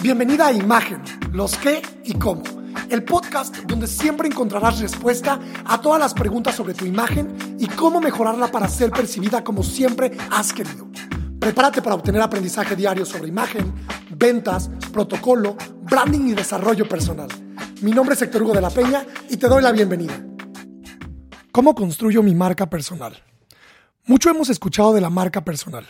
Bienvenida a Imagen, los qué y cómo. El podcast donde siempre encontrarás respuesta a todas las preguntas sobre tu imagen y cómo mejorarla para ser percibida como siempre has querido. Prepárate para obtener aprendizaje diario sobre imagen, ventas, protocolo, branding y desarrollo personal. Mi nombre es Héctor Hugo de la Peña y te doy la bienvenida. ¿Cómo construyo mi marca personal? Mucho hemos escuchado de la marca personal.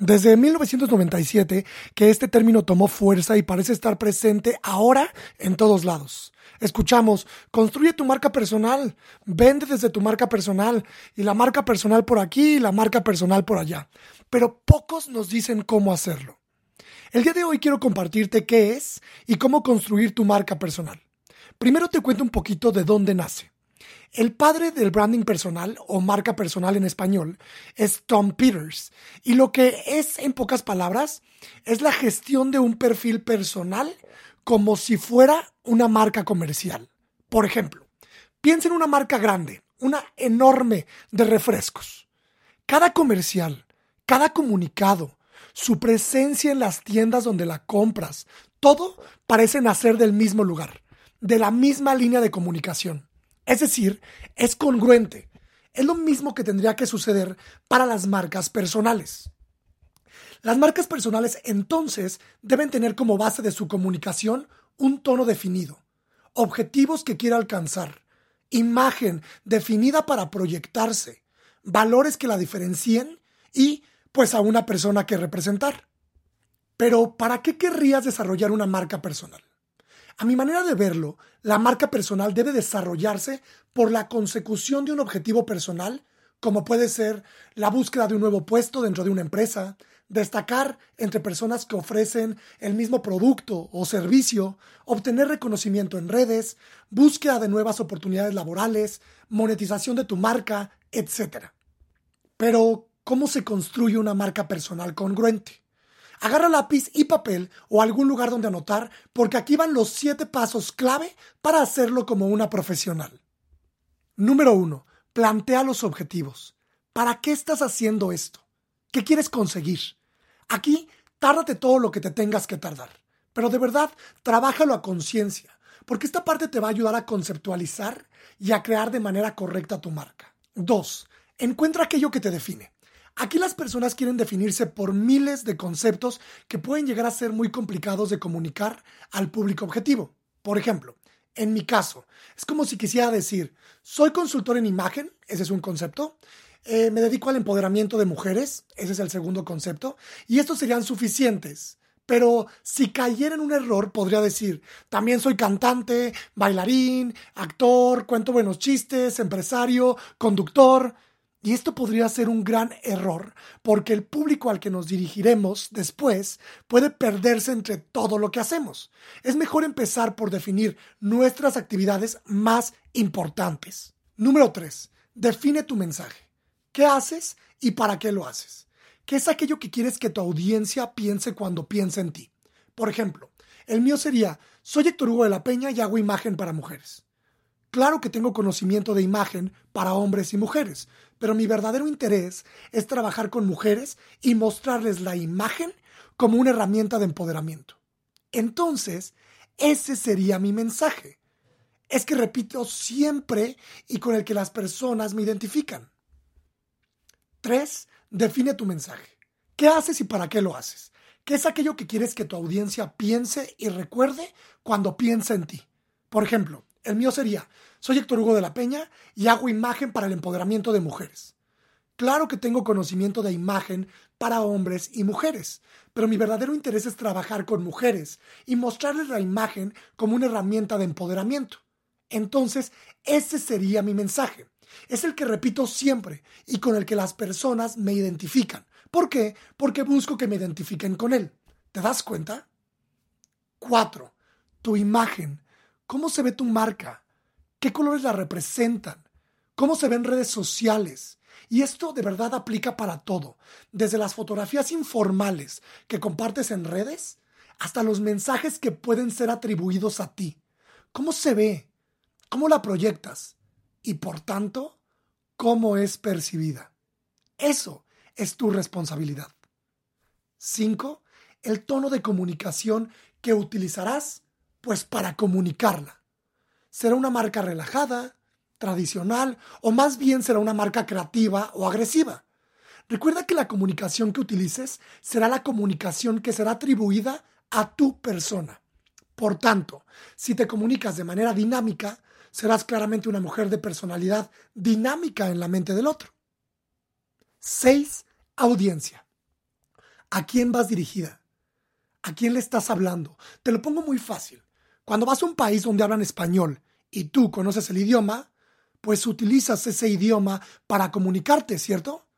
Desde 1997 que este término tomó fuerza y parece estar presente ahora en todos lados. Escuchamos, construye tu marca personal, vende desde tu marca personal y la marca personal por aquí y la marca personal por allá. Pero pocos nos dicen cómo hacerlo. El día de hoy quiero compartirte qué es y cómo construir tu marca personal. Primero te cuento un poquito de dónde nace. El padre del branding personal o marca personal en español es Tom Peters y lo que es en pocas palabras es la gestión de un perfil personal como si fuera una marca comercial. Por ejemplo, piensa en una marca grande, una enorme de refrescos. Cada comercial, cada comunicado, su presencia en las tiendas donde la compras, todo parece nacer del mismo lugar, de la misma línea de comunicación. Es decir, es congruente. Es lo mismo que tendría que suceder para las marcas personales. Las marcas personales entonces deben tener como base de su comunicación un tono definido, objetivos que quiera alcanzar, imagen definida para proyectarse, valores que la diferencien y pues a una persona que representar. Pero ¿para qué querrías desarrollar una marca personal? A mi manera de verlo, la marca personal debe desarrollarse por la consecución de un objetivo personal, como puede ser la búsqueda de un nuevo puesto dentro de una empresa, destacar entre personas que ofrecen el mismo producto o servicio, obtener reconocimiento en redes, búsqueda de nuevas oportunidades laborales, monetización de tu marca, etc. Pero, ¿cómo se construye una marca personal congruente? Agarra lápiz y papel o algún lugar donde anotar, porque aquí van los siete pasos clave para hacerlo como una profesional. Número 1. Plantea los objetivos. ¿Para qué estás haciendo esto? ¿Qué quieres conseguir? Aquí, tárdate todo lo que te tengas que tardar. Pero de verdad, trabájalo a conciencia, porque esta parte te va a ayudar a conceptualizar y a crear de manera correcta tu marca. 2. Encuentra aquello que te define. Aquí las personas quieren definirse por miles de conceptos que pueden llegar a ser muy complicados de comunicar al público objetivo. Por ejemplo, en mi caso, es como si quisiera decir, soy consultor en imagen, ese es un concepto, eh, me dedico al empoderamiento de mujeres, ese es el segundo concepto, y estos serían suficientes. Pero si cayera en un error, podría decir, también soy cantante, bailarín, actor, cuento buenos chistes, empresario, conductor. Y esto podría ser un gran error, porque el público al que nos dirigiremos después puede perderse entre todo lo que hacemos. Es mejor empezar por definir nuestras actividades más importantes. Número 3. Define tu mensaje. ¿Qué haces y para qué lo haces? ¿Qué es aquello que quieres que tu audiencia piense cuando piensa en ti? Por ejemplo, el mío sería, soy Héctor Hugo de la Peña y hago imagen para mujeres. Claro que tengo conocimiento de imagen para hombres y mujeres, pero mi verdadero interés es trabajar con mujeres y mostrarles la imagen como una herramienta de empoderamiento. Entonces, ese sería mi mensaje. Es que repito siempre y con el que las personas me identifican. 3. Define tu mensaje. ¿Qué haces y para qué lo haces? ¿Qué es aquello que quieres que tu audiencia piense y recuerde cuando piensa en ti? Por ejemplo, el mío sería, soy Héctor Hugo de la Peña y hago imagen para el empoderamiento de mujeres. Claro que tengo conocimiento de imagen para hombres y mujeres, pero mi verdadero interés es trabajar con mujeres y mostrarles la imagen como una herramienta de empoderamiento. Entonces, ese sería mi mensaje. Es el que repito siempre y con el que las personas me identifican. ¿Por qué? Porque busco que me identifiquen con él. ¿Te das cuenta? 4. Tu imagen ¿Cómo se ve tu marca? ¿Qué colores la representan? ¿Cómo se ven redes sociales? Y esto de verdad aplica para todo, desde las fotografías informales que compartes en redes hasta los mensajes que pueden ser atribuidos a ti. ¿Cómo se ve? ¿Cómo la proyectas? Y por tanto, ¿cómo es percibida? Eso es tu responsabilidad. 5. El tono de comunicación que utilizarás pues para comunicarla. ¿Será una marca relajada, tradicional o más bien será una marca creativa o agresiva? Recuerda que la comunicación que utilices será la comunicación que será atribuida a tu persona. Por tanto, si te comunicas de manera dinámica, serás claramente una mujer de personalidad dinámica en la mente del otro. 6. Audiencia. ¿A quién vas dirigida? ¿A quién le estás hablando? Te lo pongo muy fácil. Cuando vas a un país donde hablan español y tú conoces el idioma, pues utilizas ese idioma para comunicarte, ¿cierto?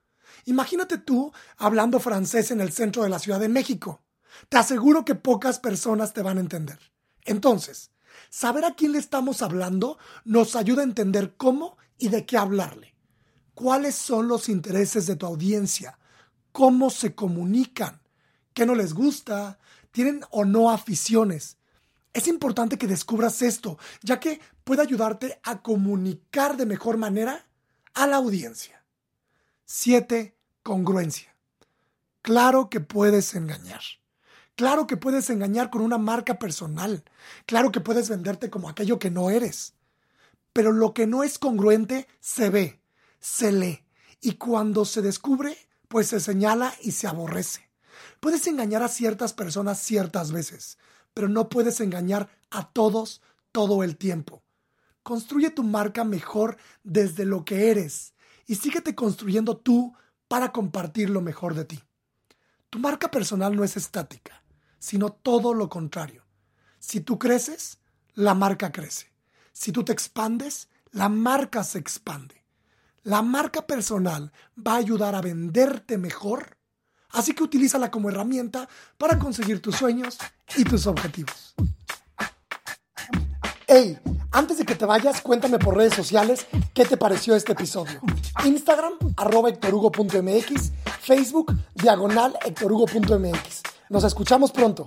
Imagínate tú hablando francés en el centro de la Ciudad de México. Te aseguro que pocas personas te van a entender. Entonces, saber a quién le estamos hablando nos ayuda a entender cómo y de qué hablarle. ¿Cuáles son los intereses de tu audiencia? ¿Cómo se comunican? ¿Qué no les gusta? ¿Tienen o no aficiones? Es importante que descubras esto, ya que puede ayudarte a comunicar de mejor manera a la audiencia. 7. Congruencia. Claro que puedes engañar. Claro que puedes engañar con una marca personal. Claro que puedes venderte como aquello que no eres. Pero lo que no es congruente se ve, se lee. Y cuando se descubre, pues se señala y se aborrece. Puedes engañar a ciertas personas ciertas veces, pero no puedes engañar a todos todo el tiempo. Construye tu marca mejor desde lo que eres y síguete construyendo tú para compartir lo mejor de ti. Tu marca personal no es estática, sino todo lo contrario. Si tú creces, la marca crece. Si tú te expandes, la marca se expande. La marca personal va a ayudar a venderte mejor, así que utilízala como herramienta para conseguir tus sueños y tus objetivos. Hey, antes de que te vayas, cuéntame por redes sociales qué te pareció este episodio. Instagram, arroba Facebook, diagonal hectorhugo.mx. Nos escuchamos pronto.